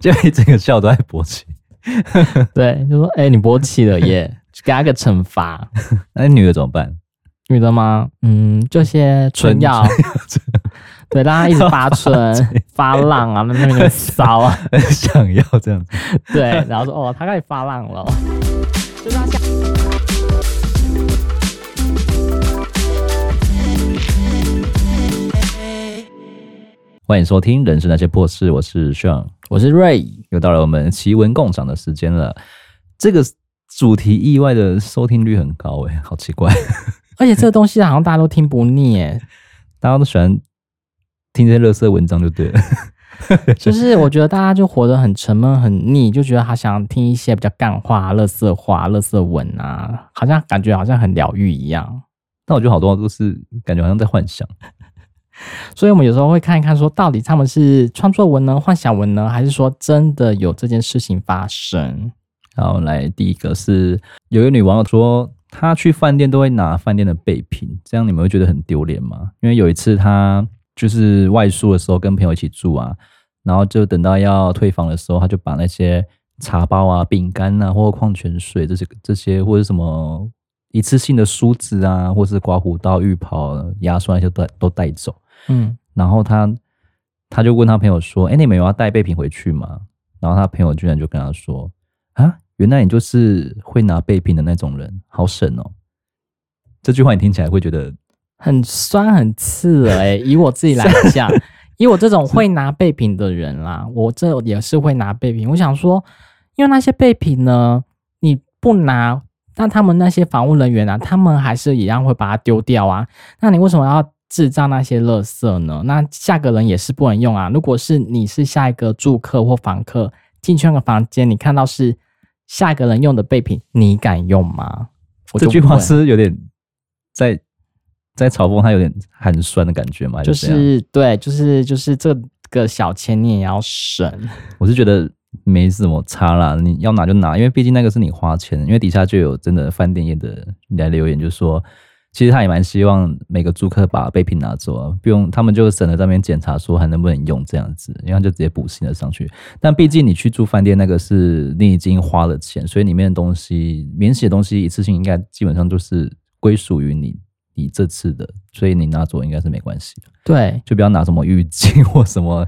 就一整个笑都在勃起。对，就说哎、欸，你勃起了耶，给他个惩罚。那女的怎么办？女的吗？嗯，就些春药，对，让她一直发春发浪啊，那那个骚啊，想要这样子。对，然后说哦，她开始发浪了。欢迎收听《人生那些破事》，我是 Sean，我是 Ray，又到了我们奇闻共赏的时间了。这个主题意外的收听率很高哎，好奇怪。而且这个东西好像大家都听不腻哎，大家都喜欢听这些乐色文章就对了。就是我觉得大家就活得很沉闷、很腻，就觉得好想听一些比较干话、乐色话、乐色文啊，好像感觉好像很疗愈一样。但我觉得好多都是感觉好像在幻想。所以我们有时候会看一看，说到底他们是创作文呢、幻想文呢，还是说真的有这件事情发生？好，来第一个是有一个女网友说，她去饭店都会拿饭店的备品，这样你们会觉得很丢脸吗？因为有一次她就是外宿的时候跟朋友一起住啊，然后就等到要退房的时候，她就把那些茶包啊、饼干啊，或矿泉水这些这些，或者什么一次性的梳子啊，或是刮胡刀、浴袍、牙刷那些都都带走。嗯，然后他他就问他朋友说：“哎，你们有要带备品回去吗？”然后他朋友居然就跟他说：“啊，原来你就是会拿备品的那种人，好省哦。”这句话你听起来会觉得很酸很刺哎。以我自己来讲，以我这种会拿备品的人啦，我这也是会拿备品。我想说，因为那些备品呢，你不拿，那他们那些房务人员啊，他们还是一样会把它丢掉啊。那你为什么要？制造那些垃圾呢？那下个人也是不能用啊。如果是你是下一个住客或房客进去那个房间，你看到是下一个人用的备品，你敢用吗？这句话是有点在在嘲讽他，有点寒酸的感觉嘛？就是对，就是就是这个小钱你也要省。我是觉得没什么差啦，你要拿就拿，因为毕竟那个是你花钱。因为底下就有真的饭店业的来留言，就是说。其实他也蛮希望每个租客把备品拿走啊，不用他们就省得在那边检查说还能不能用这样子，然后就直接补新的上去。但毕竟你去住饭店那个是你已经花了钱，所以里面的东西免洗的东西一次性应该基本上都是归属于你。你这次的，所以你拿走应该是没关系的。对，就不要拿什么浴巾 或什么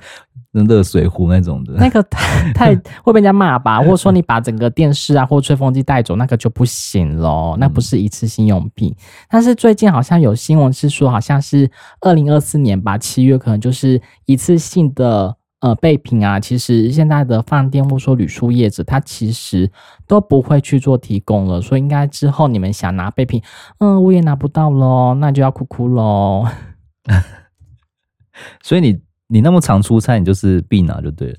热水壶那种的。那个太 太会被人家骂吧？或者说你把整个电视啊或吹风机带走，那个就不行喽。那不是一次性用品。嗯。但是最近好像有新闻是说，好像是二零二四年吧，七月可能就是一次性的。呃，备品啊，其实现在的饭店或者说旅宿业者，他其实都不会去做提供了，所以应该之后你们想拿备品，嗯，我也拿不到喽，那就要哭哭喽。所以你你那么常出差，你就是必拿就对了。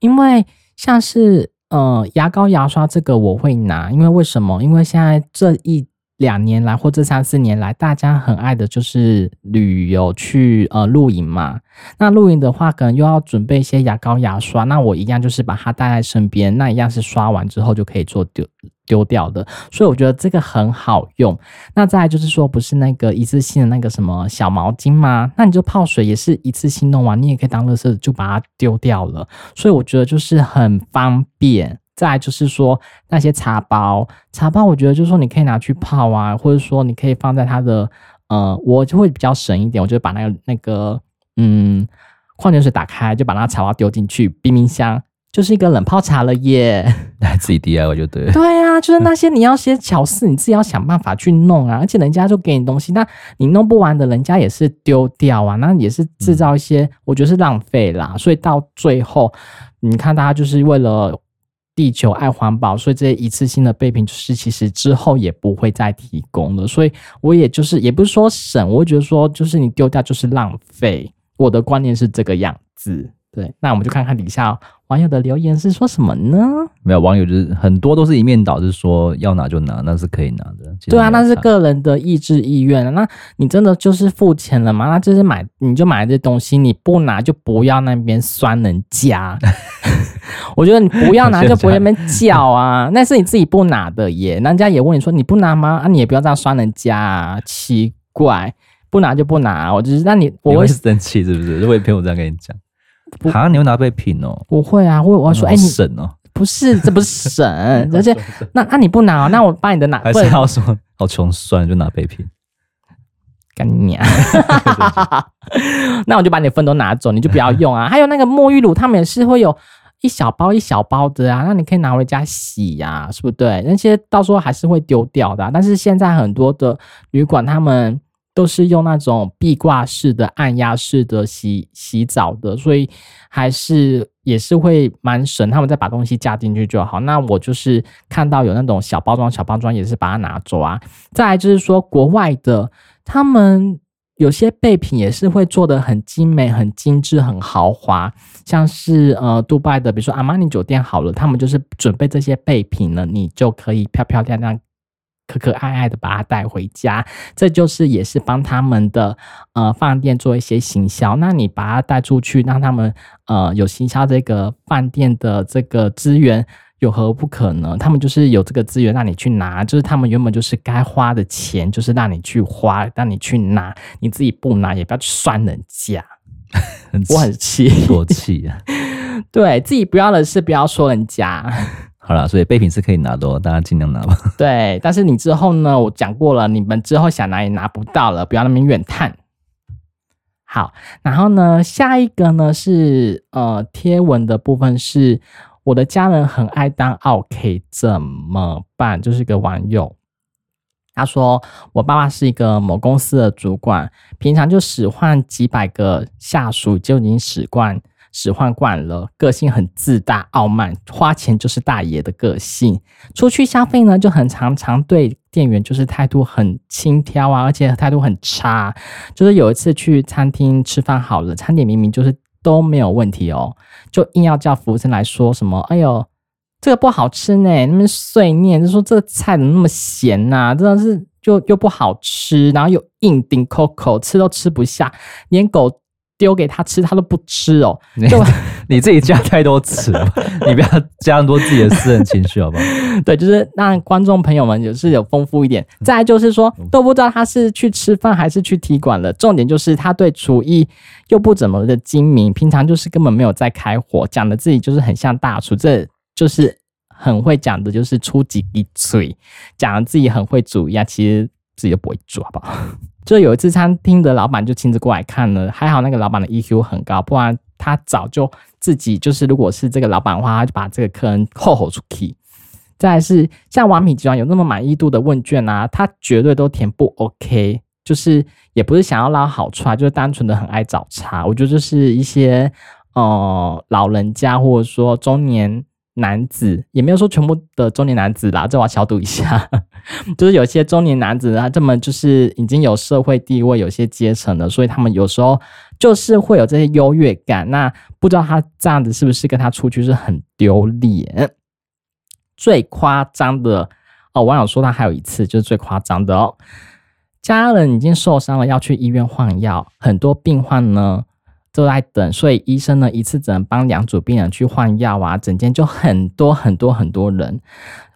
因为像是呃牙膏、牙刷这个我会拿，因为为什么？因为现在这一。两年来或这三四年来，大家很爱的就是旅游去呃露营嘛。那露营的话，可能又要准备一些牙膏、牙刷。那我一样就是把它带在身边，那一样是刷完之后就可以做丢丢掉的。所以我觉得这个很好用。那再就是说，不是那个一次性的那个什么小毛巾吗？那你就泡水也是一次性弄完，你也可以当垃圾就把它丢掉了。所以我觉得就是很方便。再就是说那些茶包，茶包我觉得就是说你可以拿去泡啊，或者说你可以放在它的呃，我就会比较省一点，我就把那个那个嗯矿泉水打开，就把那茶包丢进去冰冰箱，就是一个冷泡茶了耶。那 自己 DIY 就对了。对啊，就是那些你要些巧事，你自己要想办法去弄啊，而且人家就给你东西，那你弄不完的，人家也是丢掉啊，那也是制造一些，嗯、我觉得是浪费啦。所以到最后，你看大家就是为了。地球爱环保，所以这些一次性的备品就是其实之后也不会再提供了。所以我也就是也不是说省，我觉得说就是你丢掉就是浪费。我的观念是这个样子。对，那我们就看看底下网友的留言是说什么呢？没有网友就是很多都是一面倒，是说要拿就拿，那是可以拿的。对啊，那是个人的意志意愿。那你真的就是付钱了吗？那就是买你就买这东西，你不拿就不要那边酸人家。我觉得你不要拿就不会那边叫啊，那是你自己不拿的耶。人家也问你说你不拿吗？啊，你也不要这样酸人家啊，奇怪，不拿就不拿。我就是那你我会生气是不是？如果朋友这样跟你讲。啊，你会拿备品哦？不会啊，我我要说，哎，你省哦？不是，这不是省，而且那那你不拿，那我把你的拿，还是要说好穷酸，就拿备品。干你娘！那我就把你的分都拿走，你就不要用啊。还有那个沐浴乳，他们也是会有一小包一小包的啊，那你可以拿回家洗呀、啊，是不是？对，那些到时候还是会丢掉的、啊。但是现在很多的旅馆，他们都是用那种壁挂式的、按压式的洗洗澡的，所以还是也是会蛮省。他们再把东西加进去就好。那我就是看到有那种小包装、小包装，也是把它拿走啊。再来就是说国外的。他们有些备品也是会做的很精美、很精致、很豪华，像是呃，杜拜的，比如说阿玛尼酒店好了，他们就是准备这些备品呢，你就可以漂漂亮亮、可可爱爱的把它带回家，这就是也是帮他们的呃饭店做一些行销。那你把它带出去，让他们呃有行销这个饭店的这个资源。有何不可呢？他们就是有这个资源让你去拿，就是他们原本就是该花的钱，就是让你去花，让你去拿，你自己不拿也不要去算人家。很我很气，多气啊！对自己不要的事不要说人家。好了，所以备品是可以拿的，大家尽量拿吧。对，但是你之后呢？我讲过了，你们之后想拿也拿不到了，不要那么怨叹。好，然后呢，下一个呢是呃贴文的部分是。我的家人很爱当 OK，怎么办？就是一个网友，他说我爸爸是一个某公司的主管，平常就使唤几百个下属就已经使惯、使唤惯了，个性很自大、傲慢，花钱就是大爷的个性。出去消费呢，就很常常对店员就是态度很轻佻啊，而且态度很差。就是有一次去餐厅吃饭好了，餐点明明就是。都没有问题哦，就硬要叫服务生来说什么？哎呦，这个不好吃呢，那么碎念，就说这个菜怎么那么咸呐、啊？真的是就又不好吃，然后又硬顶扣扣，吃都吃不下，连狗。丢给他吃，他都不吃哦。就你自己加太多词了，你不要加那么多自己的私人情绪，好不好？对，就是让观众朋友们也是有丰富一点。再来就是说，都不知道他是去吃饭还是去踢馆了。重点就是他对厨艺又不怎么的精明，平常就是根本没有在开火，讲的自己就是很像大厨，这就是很会讲的，就是出几滴嘴，讲的自己很会煮呀，其实自己都不会煮，好不好？就有一次，餐厅的老板就亲自过来看了，还好那个老板的 EQ 很高，不然他早就自己就是，如果是这个老板的话，他就把这个客人吼吼出去。再是像王品集团有那么满意度的问卷啊，他绝对都填不 OK，就是也不是想要捞好处啊，就是单纯的很爱找茬。我觉得就是一些呃老人家或者说中年。男子也没有说全部的中年男子啦，这我要消毒一下。就是有些中年男子他这么就是已经有社会地位、有些阶层了，所以他们有时候就是会有这些优越感。那不知道他这样子是不是跟他出去是很丢脸？最夸张的哦，网友说他还有一次就是最夸张的哦，家人已经受伤了，要去医院换药，很多病患呢。都在等，所以医生呢一次只能帮两组病人去换药啊，整间就很多很多很多人。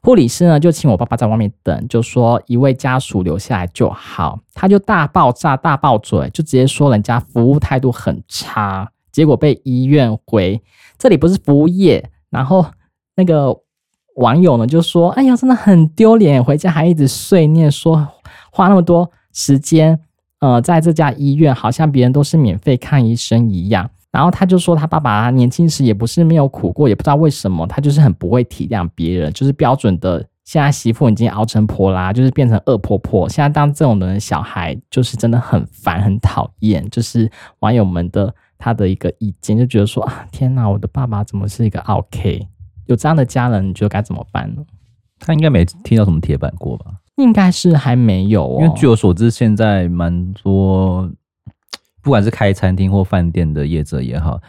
护理师呢就请我爸爸在外面等，就说一位家属留下来就好。他就大爆炸、大爆嘴，就直接说人家服务态度很差，结果被医院回。这里不是服务业。然后那个网友呢就说：“哎呀，真的很丢脸，回家还一直碎念说花那么多时间。”呃，在这家医院，好像别人都是免费看医生一样。然后他就说，他爸爸年轻时也不是没有苦过，也不知道为什么，他就是很不会体谅别人，就是标准的。现在媳妇已经熬成婆啦，就是变成恶婆婆。现在当这种人的小孩，就是真的很烦，很讨厌。就是网友们的他的一个意见，就觉得说啊，天哪，我的爸爸怎么是一个 OK？？有这样的家人，你觉得该怎么办呢？他应该没听到什么铁板过吧？应该是还没有哦，因为据我所知，现在蛮多，不管是开餐厅或饭店的业者也好，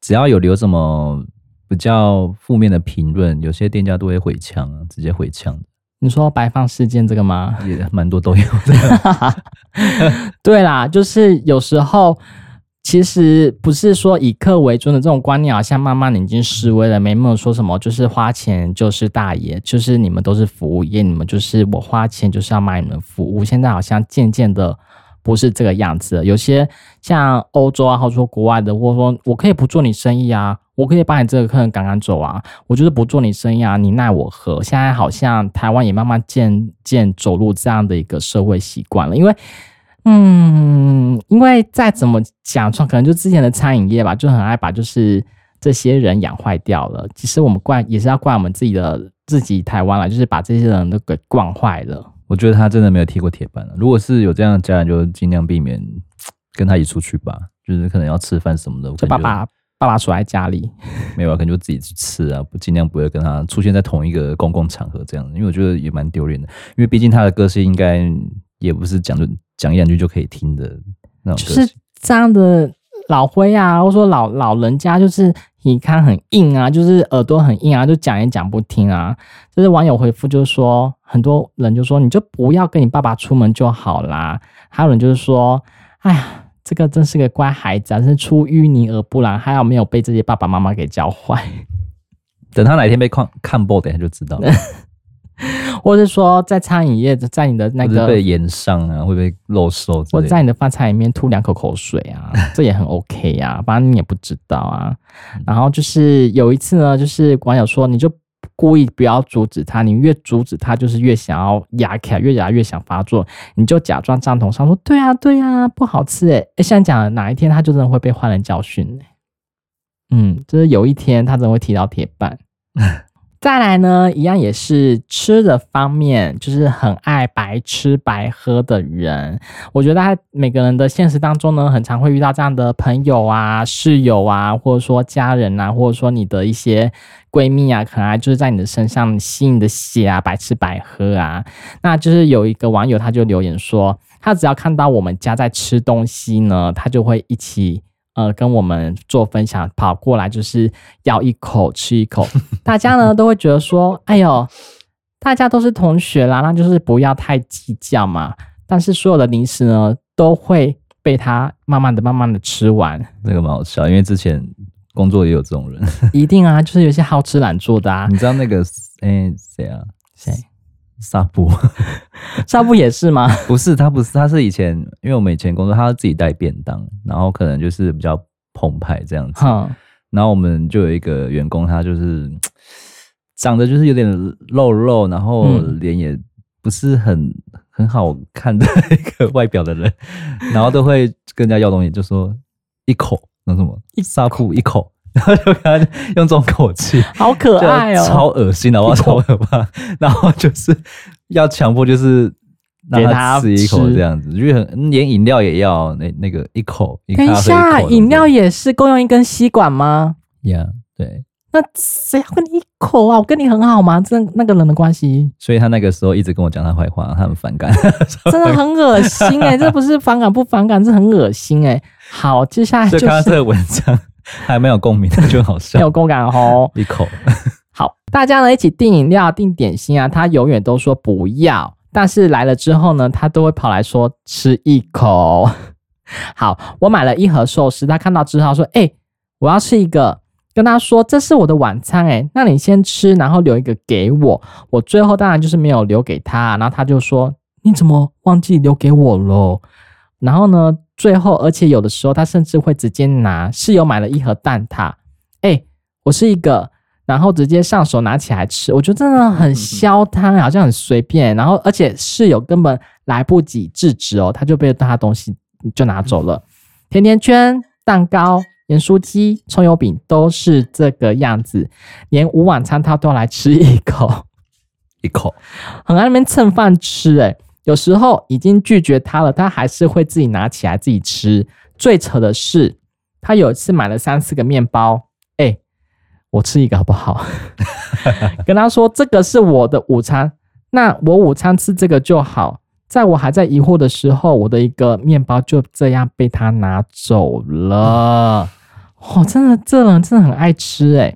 只要有留什么比较负面的评论，有些店家都会回呛啊，直接回呛。你说白放事件这个吗？也蛮多都有的。对啦，就是有时候。其实不是说以客为尊的这种观念，好像慢慢的已经失微了。没没有说什么，就是花钱就是大爷，就是你们都是服务业，你们就是我花钱就是要买你们服务。现在好像渐渐的不是这个样子的。有些像欧洲啊，或者说国外的，或者说我可以不做你生意啊，我可以把你这个客人赶赶走啊，我就是不做你生意啊，你奈我何？现在好像台湾也慢慢渐渐走入这样的一个社会习惯了，因为。嗯，因为再怎么讲，可能就之前的餐饮业吧，就很爱把就是这些人养坏掉了。其实我们怪也是要怪我们自己的自己台湾了，就是把这些人都给惯坏了。我觉得他真的没有踢过铁板了。如果是有这样的家人，就尽量避免跟他一起出去吧。就是可能要吃饭什么的，就爸爸爸爸锁在家里，没有啊，可能就自己去吃啊，不尽量不会跟他出现在同一个公共场合这样。因为我觉得也蛮丢脸的，因为毕竟他的个性应该也不是讲就。讲一两句就可以听的那种，就是这样的老灰啊，或者说老老人家，就是你看很硬啊，就是耳朵很硬啊，就讲也讲不听啊。就是网友回复，就是说很多人就说，你就不要跟你爸爸出门就好啦。还有人就是说，哎呀，这个真是个乖孩子啊，是出淤泥而不染，还好没有被这些爸爸妈妈给教坏。等他哪天被看看破，等下就知道了。或者说，在餐饮业，在你的那个被炎上啊，会被漏收，或者在你的饭菜里面吐两口口水啊，这也很 OK 啊，反正你也不知道啊。然后就是有一次呢，就是网友说，你就故意不要阻止他，你越阻止他，就是越想要压起来，越压越想发作，你就假装赞同上说，对啊，对啊，不好吃诶诶，现在讲哪一天他就真的会被坏人教训呢？嗯，就是有一天他真的会踢到铁板。再来呢，一样也是吃的方面，就是很爱白吃白喝的人。我觉得他每个人的现实当中呢，很常会遇到这样的朋友啊、室友啊，或者说家人啊，或者说你的一些闺蜜啊，可能就是在你的身上吸你的血啊，白吃白喝啊。那就是有一个网友他就留言说，他只要看到我们家在吃东西呢，他就会一起。呃，跟我们做分享，跑过来就是要一口吃一口，大家呢都会觉得说，哎呦，大家都是同学啦，那就是不要太计较嘛。但是所有的零食呢，都会被他慢慢的、慢慢的吃完。这个蛮好笑，因为之前工作也有这种人，一定啊，就是有些好吃懒做的啊。你知道那个哎谁啊？谁？纱布，纱布也是吗？不是，他不是，他是以前，因为我们以前工作，他自己带便当，然后可能就是比较澎湃这样子。嗯、然后我们就有一个员工，他就是 长得就是有点肉肉，然后脸也不是很很好看的一个 外表的人，然后都会跟人家要东西，就说一口那什么，一纱布一口。然后就跟他用这种口气，好可爱哦，超恶心的，哇，超可怕。然后就是要强迫，就是让他吃一口这样子，就很连饮料也要那那个一口。等一下，饮料也是共用一根吸管吗？呀，yeah, 对。那谁要跟你一口啊？我跟你很好吗？这那个人的关系。所以他那个时候一直跟我讲他坏话，他很反感，真的很恶心哎、欸！这不是反感不反感，这很恶心哎、欸。好，接下来就是看这个文章。还没有共鸣，就好笑。没有共感哦，一口。好，大家呢一起订饮料、订点心啊，他永远都说不要，但是来了之后呢，他都会跑来说吃一口。好，我买了一盒寿司，他看到之后说：“哎、欸，我要吃一个。”跟他说：“这是我的晚餐，哎，那你先吃，然后留一个给我。”我最后当然就是没有留给他，然后他就说：“你怎么忘记留给我了？”然后呢？最后，而且有的时候他甚至会直接拿室友买了一盒蛋挞，哎、欸，我是一个，然后直接上手拿起来吃，我觉得真的很消摊，好像很随便。然后，而且室友根本来不及制止哦，他就被他东西就拿走了。甜甜圈、蛋糕、盐酥鸡、葱油饼都是这个样子，连午晚餐他都要来吃一口，一口，很爱那边蹭饭吃、欸，哎。有时候已经拒绝他了，他还是会自己拿起来自己吃。最扯的是，他有一次买了三四个面包，哎、我吃一个好不好？跟他说这个是我的午餐，那我午餐吃这个就好。在我还在疑惑的时候，我的一个面包就这样被他拿走了。哦，真的，这人真的很爱吃哎、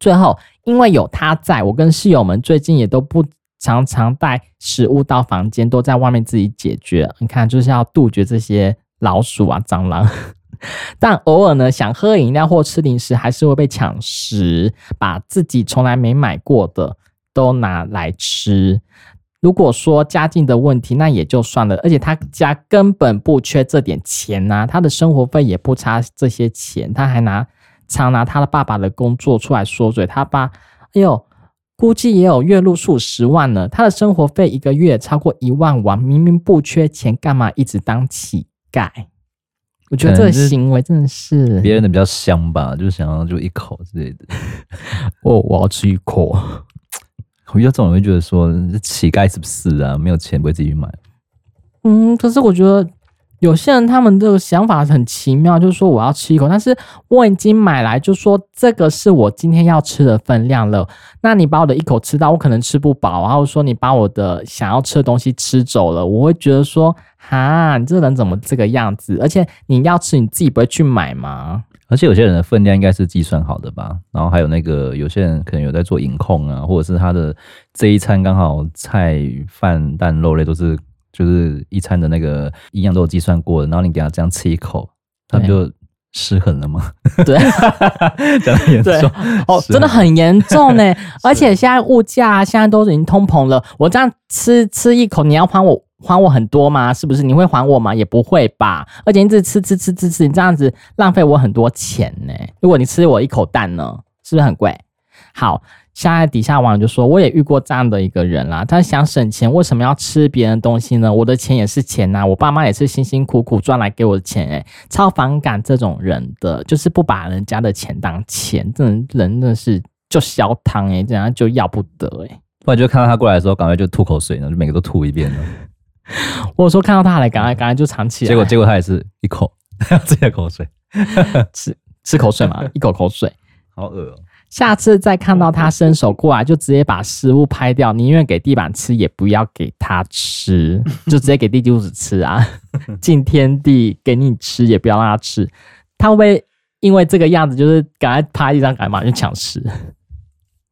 最后，因为有他在，我跟室友们最近也都不。常常带食物到房间，都在外面自己解决。你看，就是要杜绝这些老鼠啊、蟑螂。但偶尔呢，想喝饮料或吃零食，还是会被抢食，把自己从来没买过的都拿来吃。如果说家境的问题，那也就算了，而且他家根本不缺这点钱呐、他的生活费也不差这些钱，他还拿常拿他的爸爸的工作出来说嘴，他爸，哎呦，估计也有月入数十万呢，他的生活费一个月超过一万万，明明不缺钱，干嘛一直当乞丐？我觉得这个行为真的是别人的比较香吧，就是想要就一口之类的，哦，我要吃一口。我觉得这种人会觉得说，乞丐是不是啊？没有钱不会自己去买。嗯，可是我觉得有些人他们的想法很奇妙，就是说我要吃一口，但是我已经买来，就说这个是我今天要吃的分量了。那你把我的一口吃到，我可能吃不饱，然后说你把我的想要吃的东西吃走了，我会觉得说，哈，你这人怎么这个样子？而且你要吃，你自己不会去买吗？而且有些人的分量应该是计算好的吧，然后还有那个有些人可能有在做饮控啊，或者是他的这一餐刚好菜饭蛋肉类都是就是一餐的那个营养都有计算过的，然后你给他这样吃一口，他不就失衡了吗？对，讲得严重哦，真的很严重呢。而且现在物价现在都已经通膨了，我这样吃吃一口，你要还我？还我很多吗？是不是？你会还我吗？也不会吧。而且一直吃吃吃吃吃，你这样子浪费我很多钱呢。如果你吃我一口蛋呢，是不是很贵？好，现在底下网友就说，我也遇过这样的一个人啦。他想省钱，为什么要吃别人的东西呢？我的钱也是钱呐，我爸妈也是辛辛苦苦赚来给我的钱诶，超反感这种人的，就是不把人家的钱当钱，这种人真的是就消汤诶，这样就要不得诶。不然就看到他过来的时候，赶快就吐口水呢，就每个都吐一遍了。我说看到他来，赶快赶快就藏起来。结果结果他也是一口，自己的口水，吃吃口水嘛，一口口水，好恶哦。下次再看到他伸手过来，就直接把食物拍掉，宁愿给地板吃，也不要给他吃，就直接给地基主吃啊！敬天地给你吃，也不要让他吃。他会不会因为这个样子，就是赶快趴地上，赶快就抢食？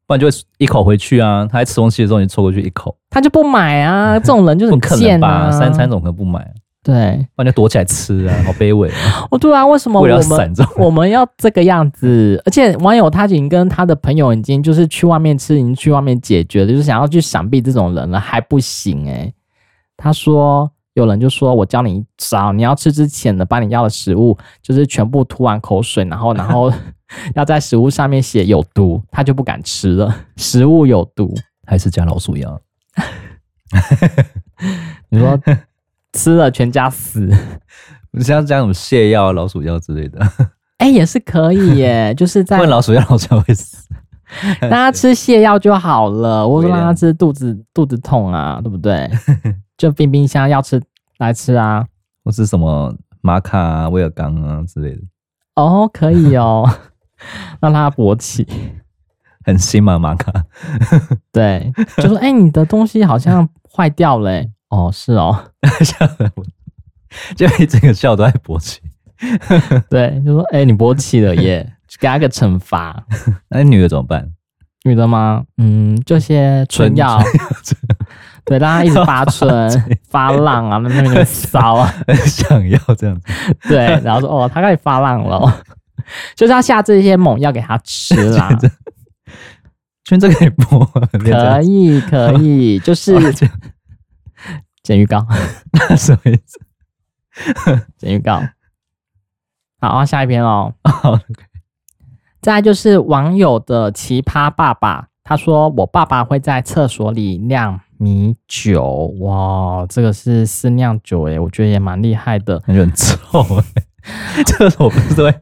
不然就会一口回去啊！他在吃东西的时候，你凑过去一口，他就不买啊！这种人就是很贱啊！三餐总可能不买，对，不然就躲起来吃啊！好卑微啊！我 对啊，为什么我们 我们要这个样子？而且网友他已经跟他的朋友已经就是去外面吃，已经去外面解决了，就是想要去闪避这种人了，还不行诶、欸、他说。有人就说：“我教你一招，你要吃之前呢，把你要的食物就是全部吐完口水，然后 然后要在食物上面写有毒，他就不敢吃了。食物有毒，还是加老鼠药？你说吃了全家死？你像加什么泻药、老鼠药之类的？哎、欸，也是可以耶，就是在 问老鼠药，老鼠药会死，让他吃泻药就好了。我说让他吃肚子肚子痛啊，对不对？”就冰冰箱要吃来吃啊，或是什么玛卡啊、威尔刚啊之类的哦，可以哦，让他勃起，很新嘛玛卡，对，就说哎、欸，你的东西好像坏掉了、欸，哦，是哦，就一整个笑都在勃起，对，就说哎、欸，你勃起了耶，给他个惩罚，那女的怎么办？女的吗？嗯，这些春药。对，让他一直发春发浪啊，那边就骚啊，很想要这样子。对，然后说哦，他开始发浪了，就是要下这些猛药给他吃啦。圈这可以播，可以可以，就是剪预告，什么意思？剪预告。好，下一篇哦。再来就是网友的奇葩爸爸，他说我爸爸会在厕所里酿。米酒哇，这个是私酿酒诶，我觉得也蛮厉害的，感觉很臭诶。厕所不是都会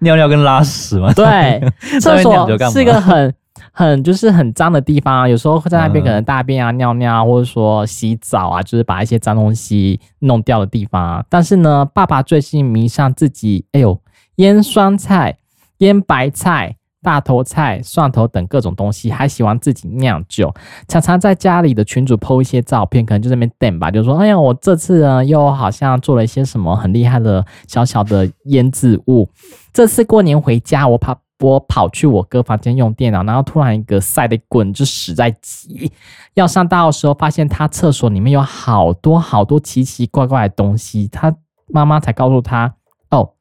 尿尿跟拉屎吗？对，厕所是一个很很就是很脏的地方啊，有时候会在那边可能大便啊、尿尿啊，或者说洗澡啊，就是把一些脏东西弄掉的地方啊。但是呢，爸爸最近迷上自己，哎呦，腌酸菜、腌白菜。大头菜、蒜头等各种东西，还喜欢自己酿酒，常常在家里的群主 po 一些照片，可能就在那边等吧，就说：“哎呀，我这次呢又好像做了一些什么很厉害的小小的腌制物。这次过年回家，我跑我跑去我哥房间用电脑，然后突然一个晒的滚，就屎在急。要上大号的时候，发现他厕所里面有好多好多奇奇怪怪的东西，他妈妈才告诉他：哦，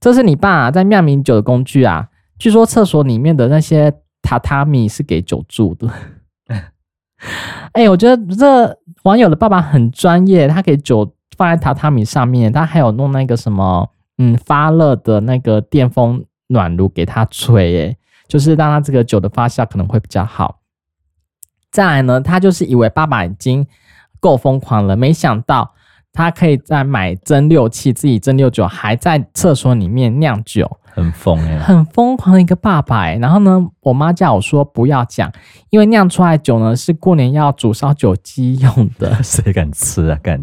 这是你爸在酿米酒的工具啊。”据说厕所里面的那些榻榻米是给酒住的，哎、我觉得这网友的爸爸很专业，他给酒放在榻榻米上面，他还有弄那个什么，嗯，发热的那个电风暖炉给他吹，哎，就是让他这个酒的发酵可能会比较好。再来呢，他就是以为爸爸已经够疯狂了，没想到他可以在买蒸馏器，自己蒸馏酒，还在厕所里面酿酒，很疯哎，很疯狂的一个爸爸哎。然后呢，我妈叫我说不要讲，因为酿出来的酒呢是过年要煮烧酒鸡用的，谁敢吃啊？敢！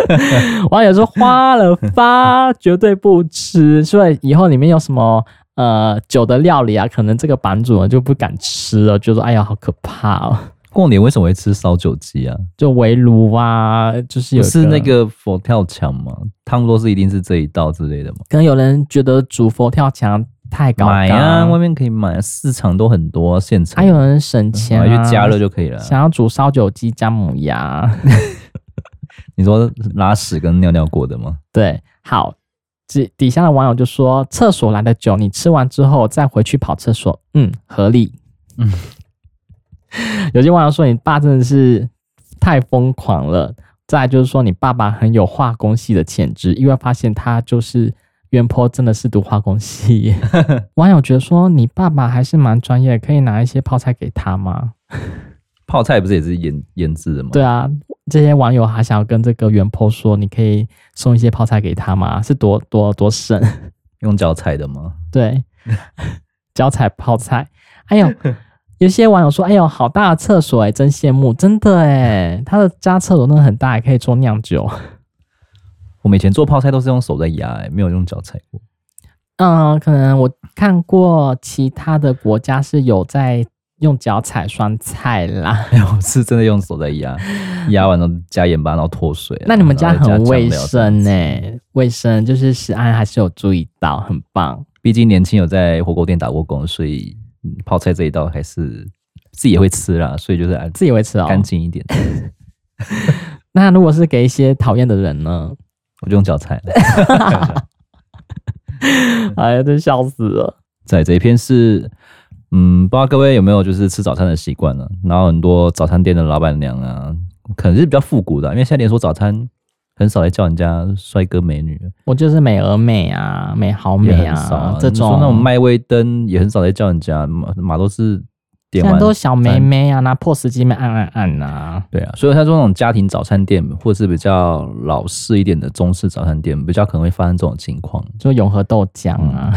网友说花了发绝对不吃，所以以后里面有什么呃酒的料理啊，可能这个版主呢就不敢吃了，就说哎呀好可怕哦。过年为什么会吃烧酒鸡啊？就围炉啊，就是有是那个佛跳墙吗？他们说是一定是这一道之类的吗？可能有人觉得煮佛跳墙太高，买啊，外面可以买，市场都很多现成。还有人省钱啊，去加热就可以了。想要煮烧酒鸡姜母鸭，你说拉屎跟尿尿过的吗？对，好，底底下的网友就说，厕所来的酒，你吃完之后再回去跑厕所，嗯，合理，嗯。有些网友说你爸真的是太疯狂了，再来就是说你爸爸很有化工系的潜质，意外发现他就是原 po 真的是读化工系。网友觉得说你爸爸还是蛮专业，可以拿一些泡菜给他吗？泡菜不是也是腌腌制的吗？对啊，这些网友还想要跟这个原 po 说，你可以送一些泡菜给他吗？是多多多省？用脚踩的吗？对，脚踩泡菜，还有。有些网友说：“哎呦，好大的厕所哎，真羡慕，真的哎，他的家厕所真的很大，还可以做酿酒。”我们以前做泡菜都是用手在压，哎，没有用脚踩过。嗯，可能我看过其他的国家是有在用脚踩酸菜啦。哎呦，是真的用手在压，压完了加盐巴，然后脱水。那你们家很卫生哎，卫生就是食安还是有注意到，很棒。毕竟年轻有在火锅店打过工，所以。泡菜这一道还是自己也会吃啦，所以就是自己也会吃哦，干净一点。那如果是给一些讨厌的人呢？我就用脚踩。哎呀，真笑死了。在这一篇是，嗯，不知道各位有没有就是吃早餐的习惯呢？然后很多早餐店的老板娘啊，可能是比较复古的，因为现在连锁早餐。很少来叫人家帅哥美女，我就是美而美啊，美好美啊，啊这种。那种麦威登也很少来叫人家，马马都是点完都小妹妹啊，拿 POS 机按按按啊，对啊，所以他说那种家庭早餐店或是比较老式一点的中式早餐店，比较可能会发生这种情况，就永和豆浆啊，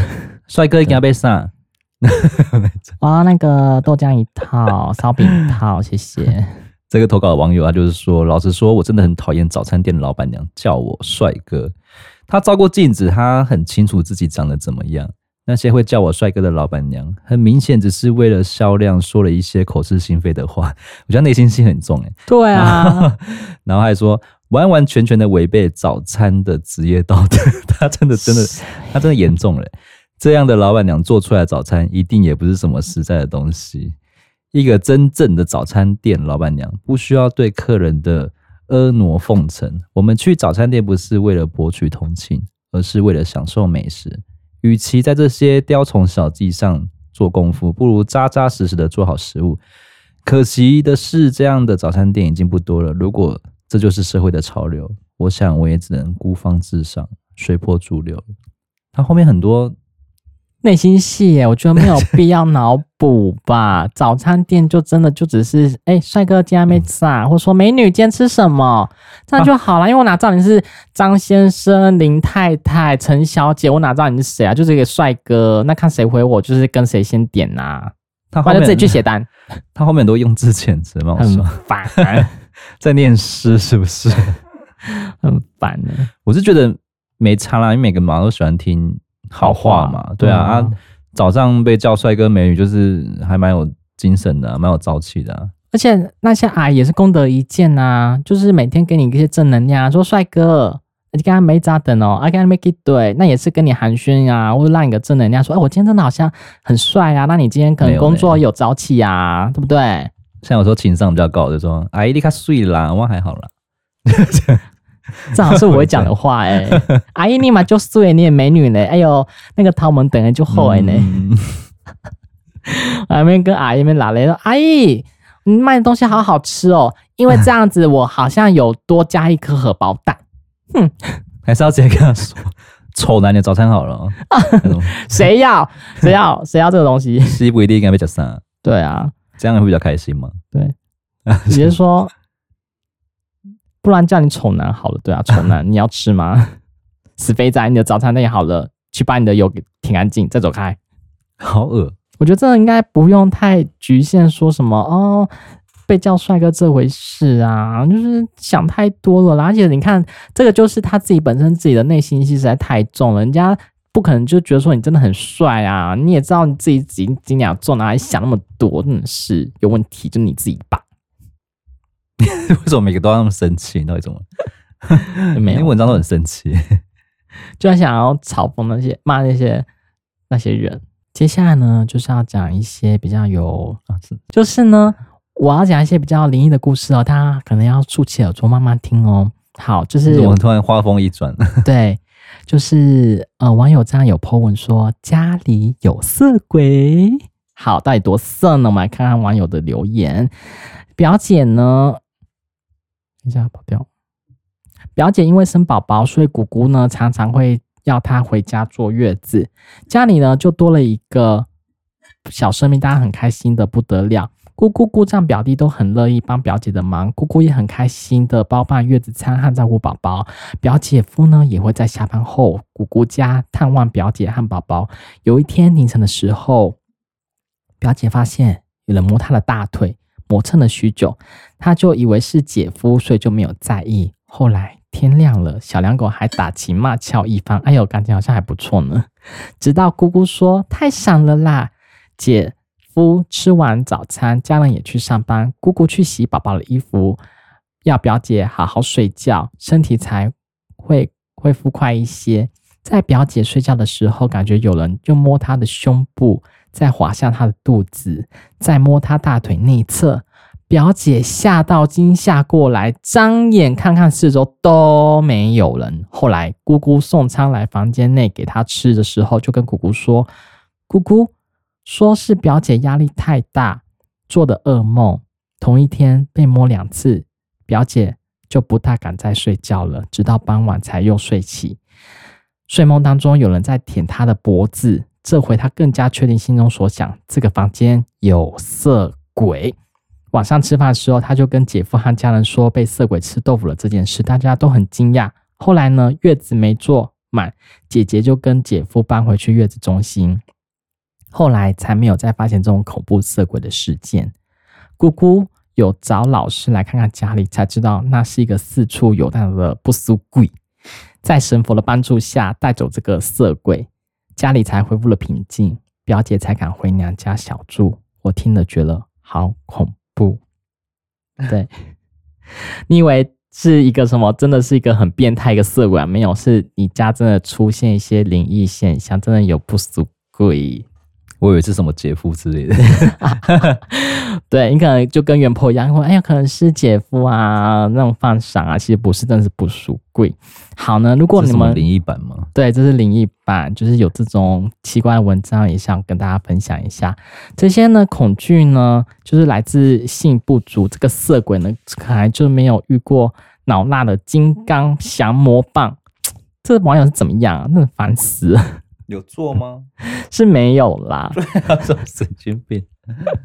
帅、嗯、哥一定要被上，哇，那个豆浆一套，烧饼一套，谢谢。这个投稿的网友他就是说，老实说，我真的很讨厌早餐店的老板娘叫我帅哥。他照过镜子，他很清楚自己长得怎么样。那些会叫我帅哥的老板娘，很明显只是为了销量说了一些口是心非的话。我觉得内心戏很重哎。对啊，然后还说完完全全的违背早餐的职业道德。他真的真的，他真的严重了。这样的老板娘做出来的早餐，一定也不是什么实在的东西。一个真正的早餐店老板娘不需要对客人的阿谟奉承。我们去早餐店不是为了博取同情，而是为了享受美食。与其在这些雕虫小技上做功夫，不如扎扎实实的做好食物。可惜的是，这样的早餐店已经不多了。如果这就是社会的潮流，我想我也只能孤芳自赏，随波逐流。它后面很多。内心戏耶，我觉得没有必要脑补吧。早餐店就真的就只是，哎、欸，帅哥今天没吃啊，或者说美女今天吃什么，这样就好了。啊、因为我哪知道你是张先生、林太太、陈小姐，我哪知道你是谁啊？就是一个帅哥，那看谁回我，就是跟谁先点呐、啊。他后面自己去写单，他后面都用字遣词嘛，很烦，在念诗是不是？很烦呢。我是觉得没差啦，因为每个妈都喜欢听。好话嘛，对啊，啊，早上被叫帅哥美女，就是还蛮有精神的，蛮有朝气的、啊。而且那些阿姨也是功德一件呐、啊，就是每天给你一些正能量，说帅哥，你刚刚没咋等哦，I can make it 对，那也是跟你寒暄啊，或者让你个正能量，说，哎，我今天真的好像很帅啊，那你今天可能工作有朝气啊，对不对？像有时候情商比较高，就说，阿姨你卡睡啦，我还好啦。正好是我会讲的话哎、欸，阿姨你嘛就素颜，你也美女嘞，哎呦那个头门等人就厚哎呢，还没跟阿姨们拉来说，阿姨你卖的东西好好吃哦，因为这样子我好像有多加一颗荷包蛋。哼，还是要直接跟他说，丑男的早餐好了。谁要？谁要？谁要这个东西？西不一定应该被叫上？对啊，这样会比较开心吗？对，直接说，不然叫你丑男好了。对啊，丑男，你要吃吗？死肥仔，你的早餐也好了，去把你的油给舔干净，再走开。好恶。我觉得这应该不用太局限，说什么哦，被叫帅哥这回事啊，就是想太多了啦。而且你看，这个就是他自己本身自己的内心戏实在太重了，人家不可能就觉得说你真的很帅啊。你也知道你自己几斤两重，哪里想那么多，真的是有问题，就你自己吧。为什么每个都要那么生气？到底怎么？每篇文章都很生气，就想要嘲讽那些骂那些那些人。接下来呢，就是要讲一些比较有，就是呢，我要讲一些比较灵异的故事哦，大家可能要竖起耳朵慢慢听哦。好，就是我们突然话锋一转，对，就是呃，网友这样有 po 文说家里有色鬼，好，到底多色呢？我们来看看网友的留言。表姐呢，等一下跑掉。表姐因为生宝宝，所以姑姑呢常常会。要她回家坐月子，家里呢就多了一个小生命，大家很开心的不得了。姑姑、姑丈、表弟都很乐意帮表姐的忙，姑姑也很开心的包办月子餐和照顾宝宝。表姐夫呢也会在下班后姑姑家探望表姐和宝宝。有一天凌晨的时候，表姐发现有人摸她的大腿，磨蹭了许久，他就以为是姐夫，所以就没有在意。后来。天亮了，小两狗还打情骂俏一番。哎呦，感情好像还不错呢。直到姑姑说太闪了啦。姐夫吃完早餐，家人也去上班，姑姑去洗宝宝的衣服，要表姐好好睡觉，身体才会恢复快一些。在表姐睡觉的时候，感觉有人就摸她的胸部，再滑向她的肚子，再摸她大腿内侧。表姐吓到惊吓过来，张眼看看四周都没有人。后来姑姑送餐来房间内给她吃的时候，就跟姑姑说：“姑姑说是表姐压力太大做的噩梦，同一天被摸两次，表姐就不大敢再睡觉了，直到傍晚才又睡起。睡梦当中有人在舔她的脖子，这回她更加确定心中所想：这个房间有色鬼。”晚上吃饭的时候，他就跟姐夫和家人说被色鬼吃豆腐了这件事，大家都很惊讶。后来呢，月子没坐满，姐姐就跟姐夫搬回去月子中心，后来才没有再发现这种恐怖色鬼的事件。姑姑有找老师来看看家里，才知道那是一个四处游荡的不速鬼，在神佛的帮助下带走这个色鬼，家里才恢复了平静，表姐才敢回娘家小住。我听了觉得好恐怖。不 对，你以为是一个什么？真的是一个很变态一个色鬼？没有，是你家真的出现一些灵异现象，真的有不俗鬼。我以为是什么姐夫之类的，对，你可能就跟原 po 一样，说哎呀，可能是姐夫啊，那种放闪啊，其实不是，真的是不属贵。好呢，如果你们灵异版吗？对，这是灵异版，就是有这种奇怪的文章，也想跟大家分享一下。这些呢，恐惧呢，就是来自性不足。这个色鬼呢，可能就没有遇过脑辣的金刚降魔棒。这个网友是怎么样啊？那烦死了。有做吗？是没有啦。对神经病。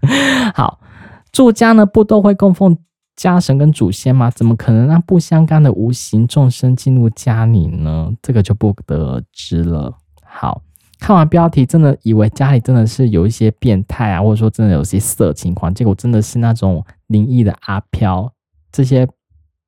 好，住家呢不都会供奉家神跟祖先吗？怎么可能让不相干的无形众生进入家里呢？这个就不得而知了。好，看完标题，真的以为家里真的是有一些变态啊，或者说真的有些色情况，结果真的是那种灵异的阿飘。这些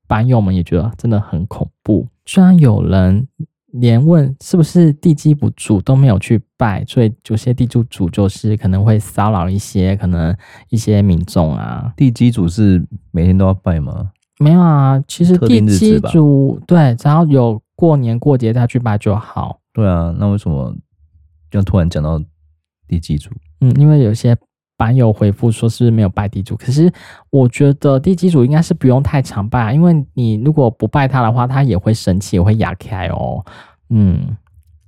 版友们也觉得真的很恐怖。虽然有人。连问是不是地基不住都没有去拜，所以有些地主主就是可能会骚扰一些可能一些民众啊。地基主是每天都要拜吗？没有啊，其实地基主对，只要有过年过节他去拜就好。对啊，那为什么就突然讲到地基主？嗯，因为有些版友回复说是没有拜地主，可是我觉得地基主应该是不用太常拜啊，因为你如果不拜他的话，他也会生气，也会压开哦。嗯，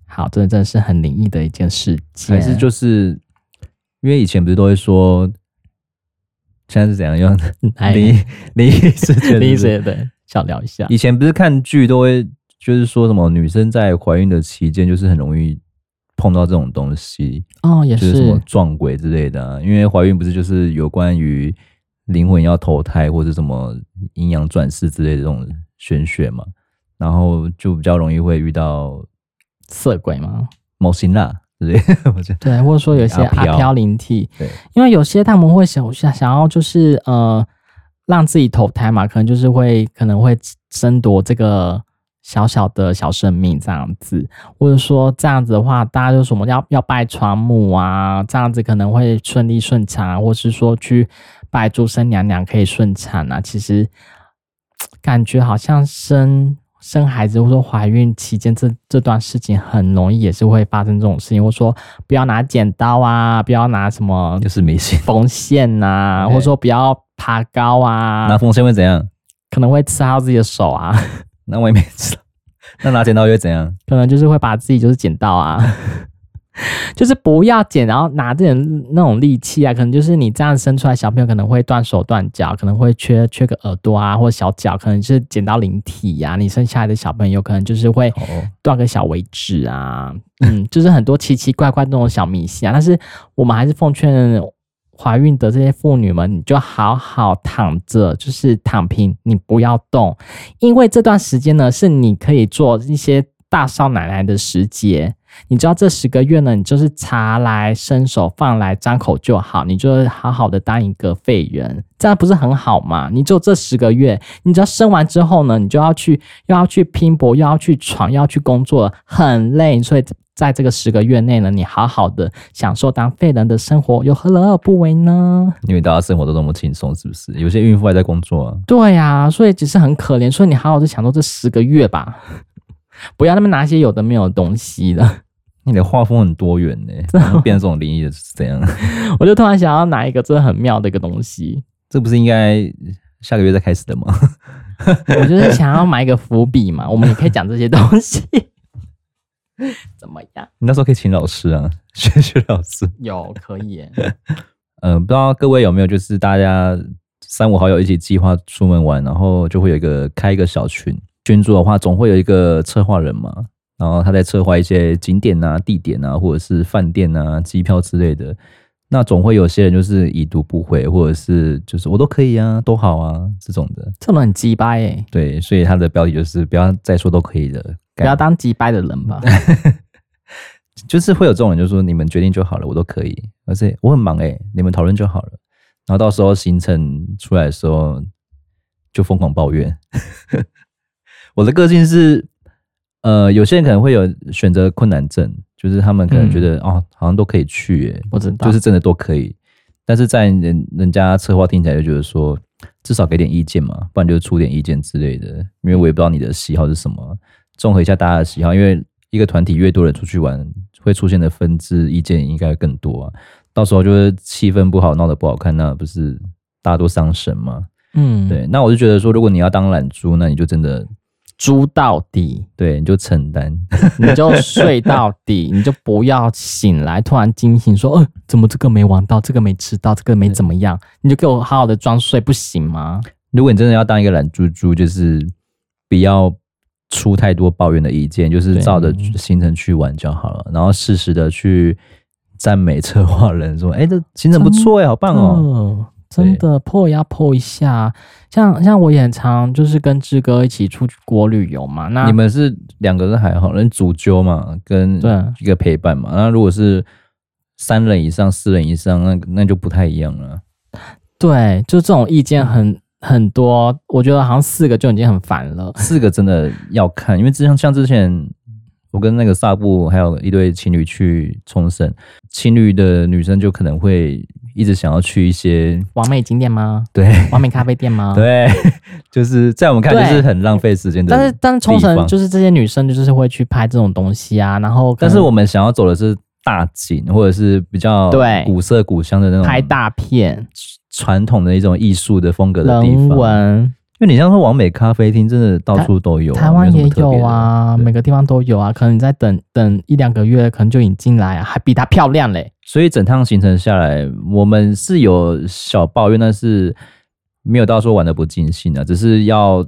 好，这真的是很灵异的一件事情。还是就是因为以前不是都会说，现在是怎样用？哎林林医师，林医师对，想聊一下。以前不是看剧都会，就是说什么女生在怀孕的期间，就是很容易碰到这种东西哦，也是，就是什么撞鬼之类的啊。因为怀孕不是就是有关于灵魂要投胎或者什么阴阳转世之类的这种玄学嘛，然后就比较容易会遇到色鬼嘛？某型啦。对，对，或者说有些阿飘灵体，对，因为有些他们会想想想要就是呃让自己投胎嘛，可能就是会可能会争夺这个小小的小生命这样子，或者说这样子的话，大家就什么要要拜床母啊，这样子可能会顺利顺产啊，或是说去拜注生娘娘可以顺产啊，其实感觉好像生。生孩子或者说怀孕期间这这段事情很容易也是会发生这种事情，或者说不要拿剪刀啊，不要拿什么就是迷信缝线呐，或者说不要爬高啊，拿缝线会怎样？可能会刺到自己的手啊。那我也没知道，那拿剪刀又会怎样？可能就是会把自己就是剪到啊。就是不要剪，然后拿这种那种利器啊，可能就是你这样生出来小朋友可能会断手断脚，可能会缺缺个耳朵啊，或小脚，可能是剪到灵体呀、啊。你生下来的小朋友可能就是会断个小尾指啊，嗯，就是很多奇奇怪怪那种小迷信啊。但是我们还是奉劝怀孕的这些妇女们，你就好好躺着，就是躺平，你不要动，因为这段时间呢是你可以做一些大少奶奶的时节。你知道这十个月呢，你就是茶来伸手，饭来张口就好，你就好好的当一个废人，这样不是很好吗？你就这十个月，你只要生完之后呢，你就要去，又要去拼搏，又要去闯，又要去工作，很累。所以在这个十个月内呢，你好好的享受当废人的生活，又何乐而不为呢？因为大家生活都那么轻松，是不是？有些孕妇还在工作啊。对呀、所以只是很可怜。所以你好好的享受这十个月吧，不要那么拿些有的没有的东西的。你的画风很多元呢，变成这种灵异的是怎样？我就突然想要拿一个真的很妙的一个东西，这不是应该下个月再开始的吗？我就是想要买一个伏笔嘛，我们也可以讲这些东西，怎么样？你那时候可以请老师啊，学学老师有可以耶。嗯、呃，不知道各位有没有，就是大家三五好友一起计划出门玩，然后就会有一个开一个小群，群主的话总会有一个策划人嘛。然后他在策划一些景点啊、地点啊，或者是饭店啊、机票之类的。那总会有些人就是已读不回，或者是就是我都可以啊，都好啊这种的。这种很鸡掰哎。对，所以他的标题就是不要再说都可以的，不要当鸡掰的人吧。就是会有这种人，就是说你们决定就好了，我都可以，而且我很忙哎，你们讨论就好了。然后到时候行程出来的时候就疯狂抱怨。我的个性是。呃，有些人可能会有选择困难症，就是他们可能觉得、嗯、哦，好像都可以去，哎，我知道，就是真的都可以。但是在人人家策划听起来就觉得说，至少给点意见嘛，不然就出点意见之类的。因为我也不知道你的喜好是什么，综合一下大家的喜好，因为一个团体越多人出去玩，会出现的分支意见应该更多啊。到时候就是气氛不好，闹得不好看，那不是大家都伤神吗？嗯，对。那我就觉得说，如果你要当懒猪，那你就真的。猪到底，对，你就承担，你就睡到底，你就不要醒来，突然惊醒说，呃，怎么这个没玩到，这个没吃到，这个没怎么样，你就给我好好的装睡，不行吗？如果你真的要当一个懒猪猪，就是不要出太多抱怨的意见，就是照着行程去玩就好了，然后适时的去赞美策划人，说，哎、欸，这行程不错哎，好棒哦。真的破也要破一下，像像我也很常就是跟志哥一起出国旅游嘛。那你们是两个人还好，人主揪嘛，跟一个陪伴嘛。那如果是三人以上、四人以上，那那就不太一样了。对，就这种意见很很多，我觉得好像四个就已经很烦了。四个真的要看，因为之前像之前我跟那个萨布还有一对情侣去冲绳，情侣的女生就可能会。一直想要去一些完美景点吗？对，完美咖啡店吗？对，就是在我们看就是很浪费时间的。但是，但是冲绳就是这些女生就是会去拍这种东西啊。然后，但是我们想要走的是大景，或者是比较对古色古香的那种拍大片，传统的一种艺术的风格的地方。人文因为你像说往美咖啡厅，真的到处都有，台湾也有啊，每个地方都有啊。可能你再等等一两个月，可能就引进来啊，还比它漂亮嘞。所以整趟行程下来，我们是有小抱怨，但是没有到说玩的不尽兴啊，只是要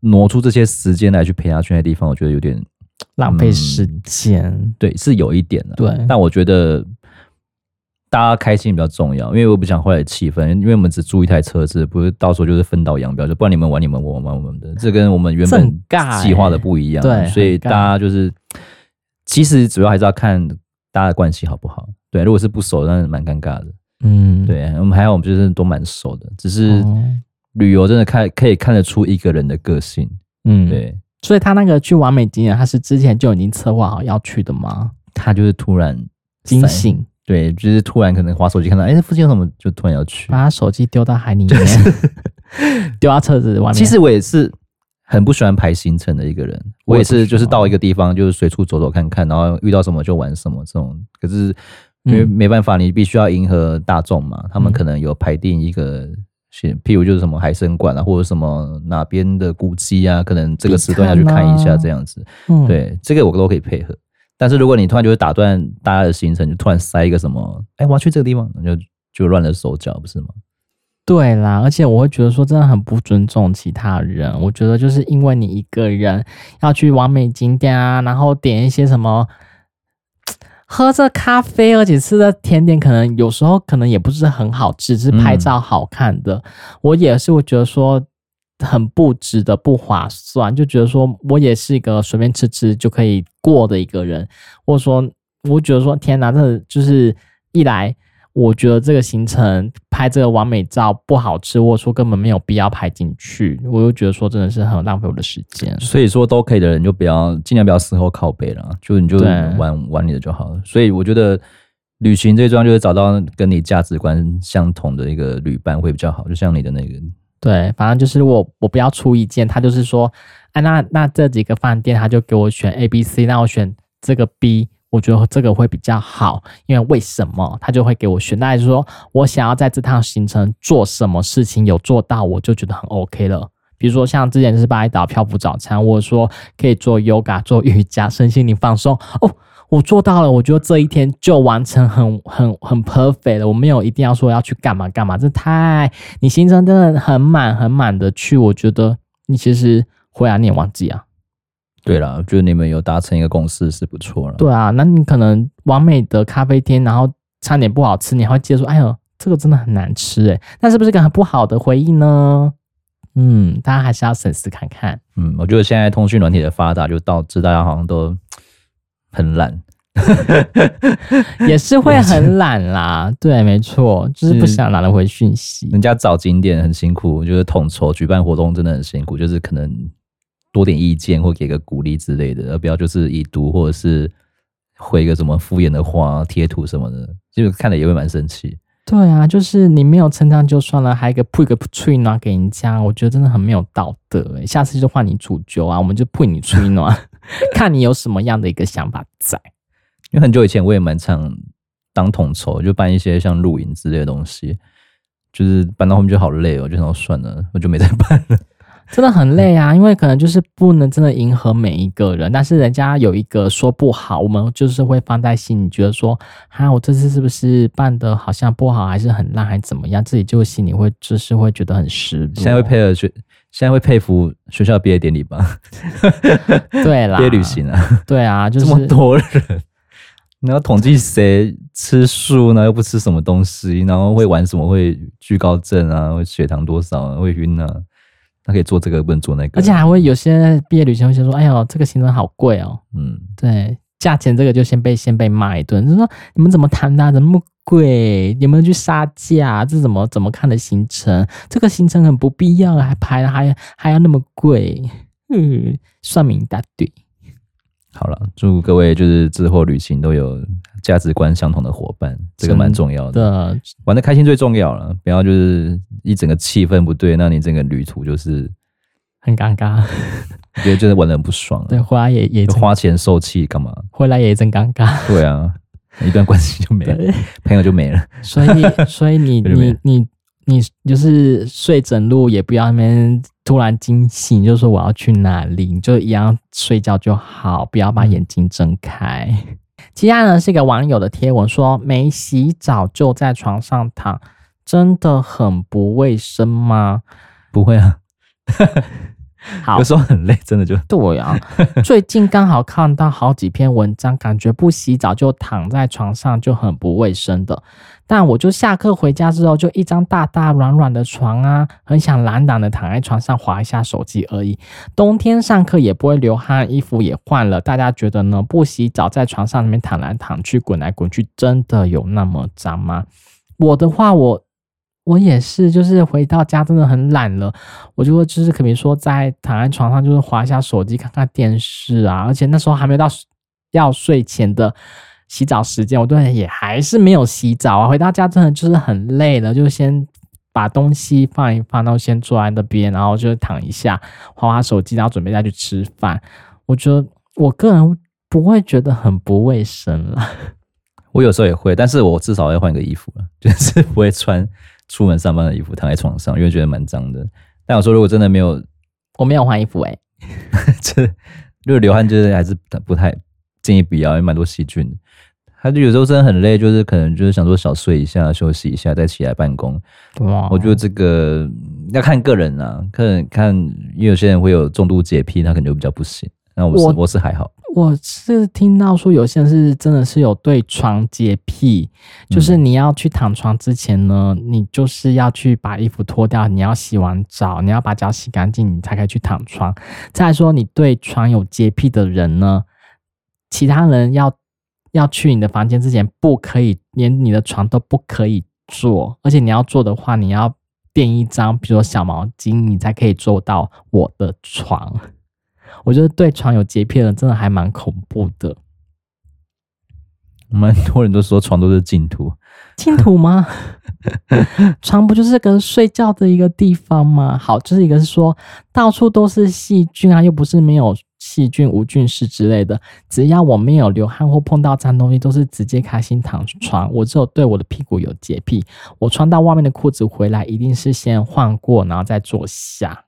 挪出这些时间来去陪他去那地方，我觉得有点浪费时间。嗯，对，是有一点的。对，但我觉得。大家开心比较重要，因为我不想坏了气氛，因为我们只租一台车子，不是到时候就是分道扬镳，就不然你们玩你们，我玩我们的，这跟我们原本计划的不一样。对，所以大家就是其实主要还是要看大家的关系好不好。对，如果是不熟，那是蛮尴尬的。嗯，对，我们还好，我们就是都蛮熟的，只是旅游真的看可以看得出一个人的个性。嗯，对。所以他那个去完美景点，他是之前就已经策划好要去的吗？他就是突然惊醒。对，就是突然可能滑手机看到，哎，那附近有什么，就突然要去，把他手机丢到海里面，丢到车子外面。其实我也是很不喜欢排行程的一个人，我也是就是到一个地方就是随处走走看看，然后遇到什么就玩什么这种。可是因为没办法，你必须要迎合大众嘛，他们可能有排定一个，譬如就是什么海参馆啊，或者什么哪边的古迹啊，可能这个时段要去看一下这样子。对，这个我都可以配合。但是如果你突然就会打断大家的行程，就突然塞一个什么，哎，我要去这个地方，就就乱了手脚，不是吗？对啦，而且我会觉得说真的很不尊重其他人。我觉得就是因为你一个人要去完美景点啊，然后点一些什么，喝着咖啡，而且吃的甜点，可能有时候可能也不是很好吃，只是拍照好看的。嗯、我也是会觉得说。很不值得，不划算，就觉得说我也是一个随便吃吃就可以过的一个人，或者说，我觉得说天哪，这就是一来，我觉得这个行程拍这个完美照不好吃，或者说根本没有必要拍进去，我又觉得说真的是很浪费我的时间。所以说都可以的人就不要尽量不要事后靠北了，就你就玩玩你的就好了。所以我觉得旅行最重要就是找到跟你价值观相同的一个旅伴会比较好，就像你的那个。对，反正就是我，我不要出意见，他就是说，哎，那那这几个饭店，他就给我选 A、B、C，那我选这个 B，我觉得这个会比较好，因为为什么？他就会给我选，那就是说我想要在这趟行程做什么事情有做到，我就觉得很 OK 了。比如说像之前是巴厘岛漂浮早餐，或者说可以做 Yoga、做瑜伽、身心灵放松哦。我做到了，我觉得这一天就完成很很很 perfect 了。我没有一定要说要去干嘛干嘛，这太你行程真的很满很满的去，我觉得你其实回来你也忘记啊。对了，我觉得你们有达成一个共识是不错了。对啊，那你可能完美的咖啡厅，然后餐点不好吃，你还会接受？哎呦，这个真的很难吃诶，那是不是个很不好的回忆呢？嗯，大家还是要审视看看。嗯，我觉得现在通讯软体的发达，就导致大家好像都。很懒，也是会很懒啦。对，没错，就是不想拿得回讯息。人家找景点很辛苦，就是统筹举办活动真的很辛苦，就是可能多点意见或给个鼓励之类的，而不要就是已读或者是回个什么敷衍的话、贴图什么的，就看了也会蛮生气。对啊，就是你没有称赞就算了，还一个铺一个吹暖给人家，我觉得真的很没有道德。下次就换你主角啊，我们就配你吹暖。看你有什么样的一个想法在，因为很久以前我也蛮常当统筹，就办一些像露营之类的东西，就是办到后面就好累哦，就想算了，我就没再办了。真的很累啊，因为可能就是不能真的迎合每一个人，但是人家有一个说不好，我们就是会放在心里，觉得说，哈，我这次是不是办的好像不好，还是很烂，还是怎么样，自己就心里会就是会觉得很失落。现在会配合学。现在会佩服学校毕业典礼吧？对啦，毕业旅行啊，对啊，就是这么多人，你要统计谁吃素呢？又不吃什么东西，然后会玩什么？会惧高症啊？会血糖多少啊？会晕啊？他可以做这个，不能做那个，而且还会有些毕业旅行会先说：“哎呦，这个行程好贵哦。”嗯，对，价钱这个就先被先被骂一顿，就说你们怎么谈的？怎么？贵，有没有去杀价？这怎么怎么看的行程？这个行程很不必要，还排还还要那么贵，嗯，算命一大堆。好了，祝各位就是之后旅行都有价值观相同的伙伴，这个蛮重要的。的玩的开心最重要了，不要就是一整个气氛不对，那你整个旅途就是很尴尬，觉得就是玩的很不爽。对，回来也也花钱受气干嘛？回来也真尴尬。对啊。一段关系就没了，朋友就没了。所以，所以你 你你你就是睡整路也不要那边突然惊醒，就说我要去哪里，你就一样睡觉就好，不要把眼睛睁开。嗯、接下来呢是一个网友的贴文说，没洗澡就在床上躺，真的很不卫生吗？不会啊。好，有时候很累，真的就对啊。最近刚好看到好几篇文章，感觉不洗澡就躺在床上就很不卫生的。但我就下课回家之后，就一张大大软软的床啊，很想懒懒的躺在床上划一下手机而已。冬天上课也不会流汗，衣服也换了。大家觉得呢？不洗澡在床上里面躺来躺去、滚来滚去，真的有那么脏吗？我的话，我。我也是，就是回到家真的很懒了，我就会就是可比如说在躺在床上，就是滑一下手机，看看电视啊。而且那时候还没到要睡前的洗澡时间，我都也还是没有洗澡啊。回到家真的就是很累了，就先把东西放一放，然后先坐在那边，然后就躺一下，滑滑手机，然后准备再去吃饭。我觉得我个人不会觉得很不卫生了。我有时候也会，但是我至少要换个衣服了，就是不会穿。出门上班的衣服躺在床上，因为觉得蛮脏的。但我说，如果真的没有，我没有换衣服哎、欸，这如果流汗，就是还是不太建议不要，因为蛮多细菌。他就有时候真的很累，就是可能就是想说小睡一下，休息一下，再起来办公。哇，我觉得这个要看个人啊，看看，因为有些人会有重度洁癖，他可能就比较不行。那我是我，我是还好。我是听到说有些人是真的是有对床洁癖，就是你要去躺床之前呢，你就是要去把衣服脱掉，你要洗完澡，你要把脚洗干净，你才可以去躺床。再来说，你对床有洁癖的人呢，其他人要要去你的房间之前，不可以连你的床都不可以坐，而且你要坐的话，你要垫一张，比如说小毛巾，你才可以坐到我的床。我觉得对床有洁癖的人真的还蛮恐怖的。蛮多人都说床都是净土，净土吗？床不就是个睡觉的一个地方吗？好，就是一个是说到处都是细菌啊，又不是没有细菌、无菌室之类的。只要我没有流汗或碰到脏东西，都是直接开心躺床。我只有对我的屁股有洁癖，我穿到外面的裤子回来，一定是先换过，然后再坐下。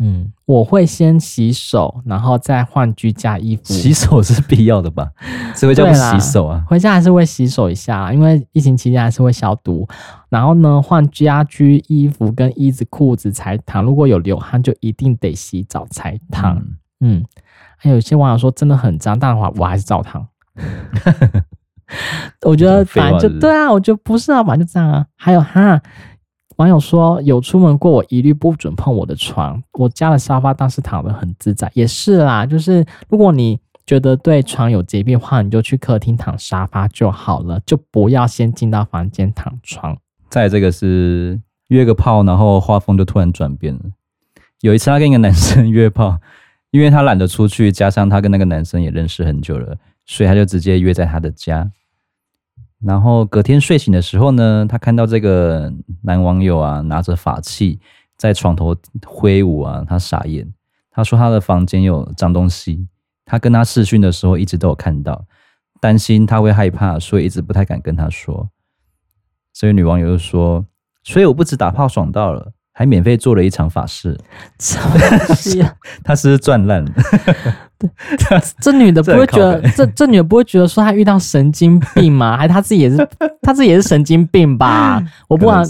嗯，我会先洗手，然后再换居家衣服。洗手是必要的吧？谁会叫不洗手啊？回家还是会洗手一下，因为疫情期间还是会消毒。然后呢，换家居衣服跟衣子、裤子才躺。如果有流汗，就一定得洗澡才烫。嗯，嗯，还有些网友说真的很脏，但我我还是照躺。我觉得反正就对啊，我觉得不是啊，反正就这样啊。还有哈。网友说有出门过，我一律不准碰我的床。我家的沙发当时躺得很自在，也是啦。就是如果你觉得对床有洁癖的话，你就去客厅躺沙发就好了，就不要先进到房间躺床。再这个是约个炮，然后画风就突然转变了。有一次他跟一个男生约炮，因为他懒得出去，加上他跟那个男生也认识很久了，所以他就直接约在他的家。然后隔天睡醒的时候呢，他看到这个男网友啊拿着法器在床头挥舞啊，他傻眼。他说他的房间有脏东西，他跟他视讯的时候一直都有看到，担心他会害怕，所以一直不太敢跟他说。所以女网友就说：“所以我不止打炮爽到了。”还免费做了一场法事，什么东西啊？他是赚烂了。对，这女的不会觉得，这这女的不会觉得说她遇到神经病吗？还她自己也是，她自己也是神经病吧？我不管，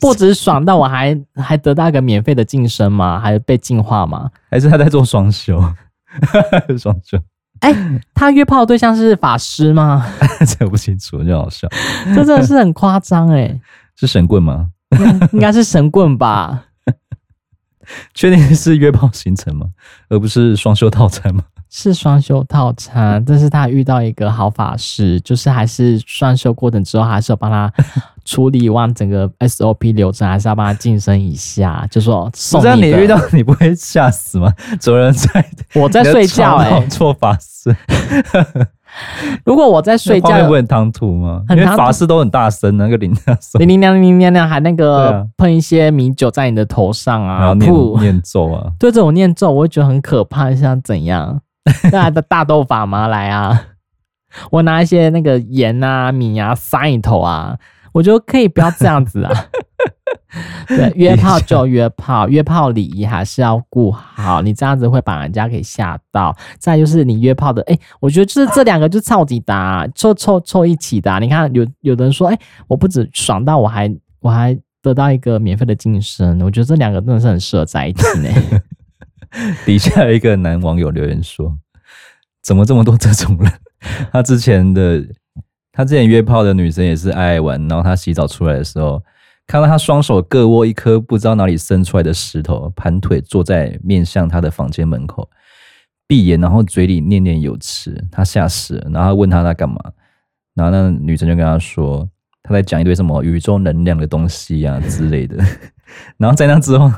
不止爽到我还还得到一个免费的晋升吗？还被净化吗？还是她在做双修？双修？哎，他约炮的对象是法师吗？这不清楚，就好笑。这真的是很夸张哎！是神棍吗？应该是神棍吧？确定是约炮行程吗？而不是双休套餐吗？是双休套餐，但是他遇到一个好法师，就是还是双休过程之后，还是要帮他 处理完整个 SOP 流程，还是要帮他晋升一下。就说送你，这样你遇到你不会吓死吗？有人在，我在睡觉、欸，哎，做法师。如果我在睡觉，会不会很唐突吗？因为法师都很大声，那个铃铛，铃铃亮铃铃亮，还那个喷一些米酒在你的头上啊，然后念念咒啊。对这种念咒，我会觉得很可怕，像怎样？那的大斗法吗？来啊！我拿一些那个盐啊、米啊撒你头啊，我觉得可以不要这样子啊。对，约炮就约炮，约炮礼仪还是要顾好，你这样子会把人家给吓到。再就是你约炮的，哎、欸，我觉得就是这两个就超级搭，凑凑凑一起的。你看有有的人说，哎、欸，我不止爽到，我还我还得到一个免费的晋升。我觉得这两个真的是很适合在一起呢。底下有一个男网友留言说：“怎么这么多这种人？他之前的他之前约炮的女生也是爱爱玩，然后他洗澡出来的时候。”看到他双手各握一颗不知道哪里伸出来的石头，盘腿坐在面向他的房间门口，闭眼，然后嘴里念念有词，他吓死了。然后问他在干嘛，然后那女生就跟他说他在讲一堆什么宇宙能量的东西呀、啊、之类的。然后在那之后，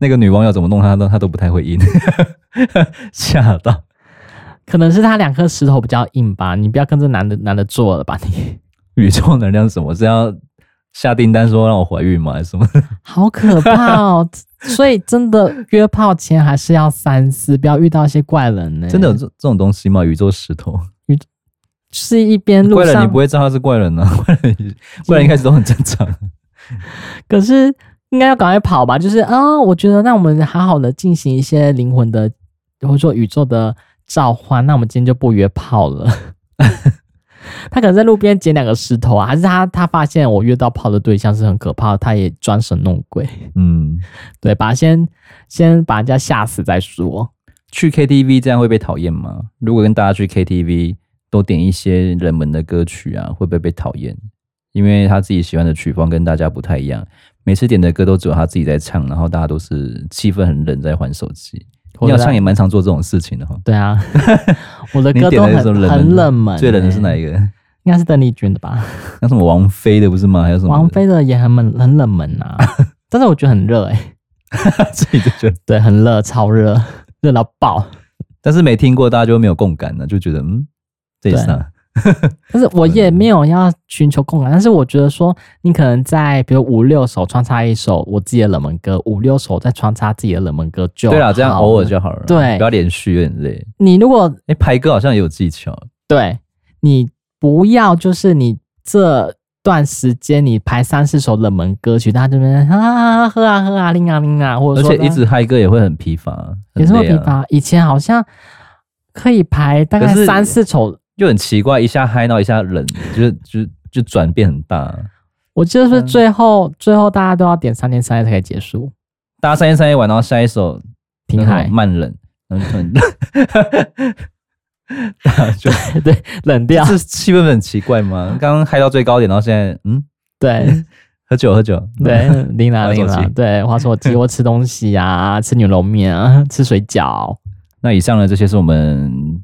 那个女网友怎么弄他都他都不太会应，吓到。可能是他两颗石头比较硬吧，你不要跟这男的男的做了吧你。宇宙能量什么？是要？下订单说让我怀孕吗？还是什么？好可怕哦！所以真的约炮前还是要三思，不要遇到一些怪人呢。真的有这这种东西吗？宇宙石头？宇是一边路上怪人，你不会知道他是怪人呢、啊？怪人，怪人一开始都很正常。可是应该要赶快跑吧？就是啊、哦，我觉得那我们好好的进行一些灵魂的或者说宇宙的召唤。那我们今天就不约炮了。他可能在路边捡两个石头啊，还是他他发现我约到炮的对象是很可怕的，他也装神弄鬼。嗯，对，把先先把人家吓死再说。去 KTV 这样会被讨厌吗？如果跟大家去 KTV 都点一些冷门的歌曲啊，会不会被讨厌？因为他自己喜欢的曲风跟大家不太一样，每次点的歌都只有他自己在唱，然后大家都是气氛很冷，在玩手机。你好像也蛮常做这种事情的哈。对啊，我的歌都很很冷门。最冷的是哪一个？应该是邓丽君的吧？那什么王菲的不是吗？还有什么？王菲的也很冷，很冷门啊。但是我觉得很热哎、欸，自己就觉得对，很热，超热，热到爆。但是没听过，大家就没有共感了，就觉得嗯，这也是啊。但是我也没有要寻求共感，但是我觉得说，你可能在比如五六首穿插一首我自己的冷门歌，五六首再穿插自己的冷门歌就。对了，这样偶尔就好了。对，不要连续，有点累。你如果哎、欸、排歌好像也有技巧。对，你不要就是你这段时间你排三四首冷门歌曲，大家这边啊喝啊喝啊拎啊拎啊，或者说而且一直嗨歌也会很疲乏，啊、也是会疲乏。以前好像可以排大概三四首。就很奇怪，一下嗨到一下冷，就是就就转变很大。我记得是最后、嗯、最后大家都要点三天三夜才可以结束，大家三天三夜玩，然后下一首挺嗨慢冷，然后很冷，大家就对，对冷掉，是气氛很奇怪吗？刚刚嗨到最高点，然后现在嗯，对，喝酒喝酒，对，拎啦拎啦，对，滑手机或吃东西啊，吃牛肉面啊，吃水饺。那以上呢，这些是我们。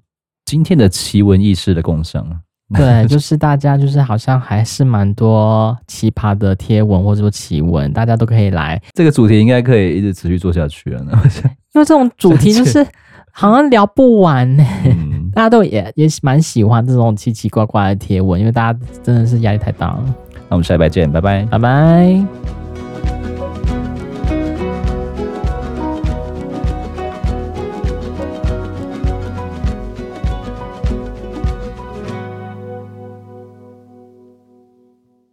今天的奇闻异事的共享，对，就是大家就是好像还是蛮多奇葩的贴文或者说奇闻，大家都可以来。这个主题应该可以一直持续做下去了呢，因为这种主题就是 好像聊不完呢、欸。嗯、大家都也也蛮喜欢这种奇奇怪怪的贴文，因为大家真的是压力太大了。那我们下礼拜见，拜拜，拜拜。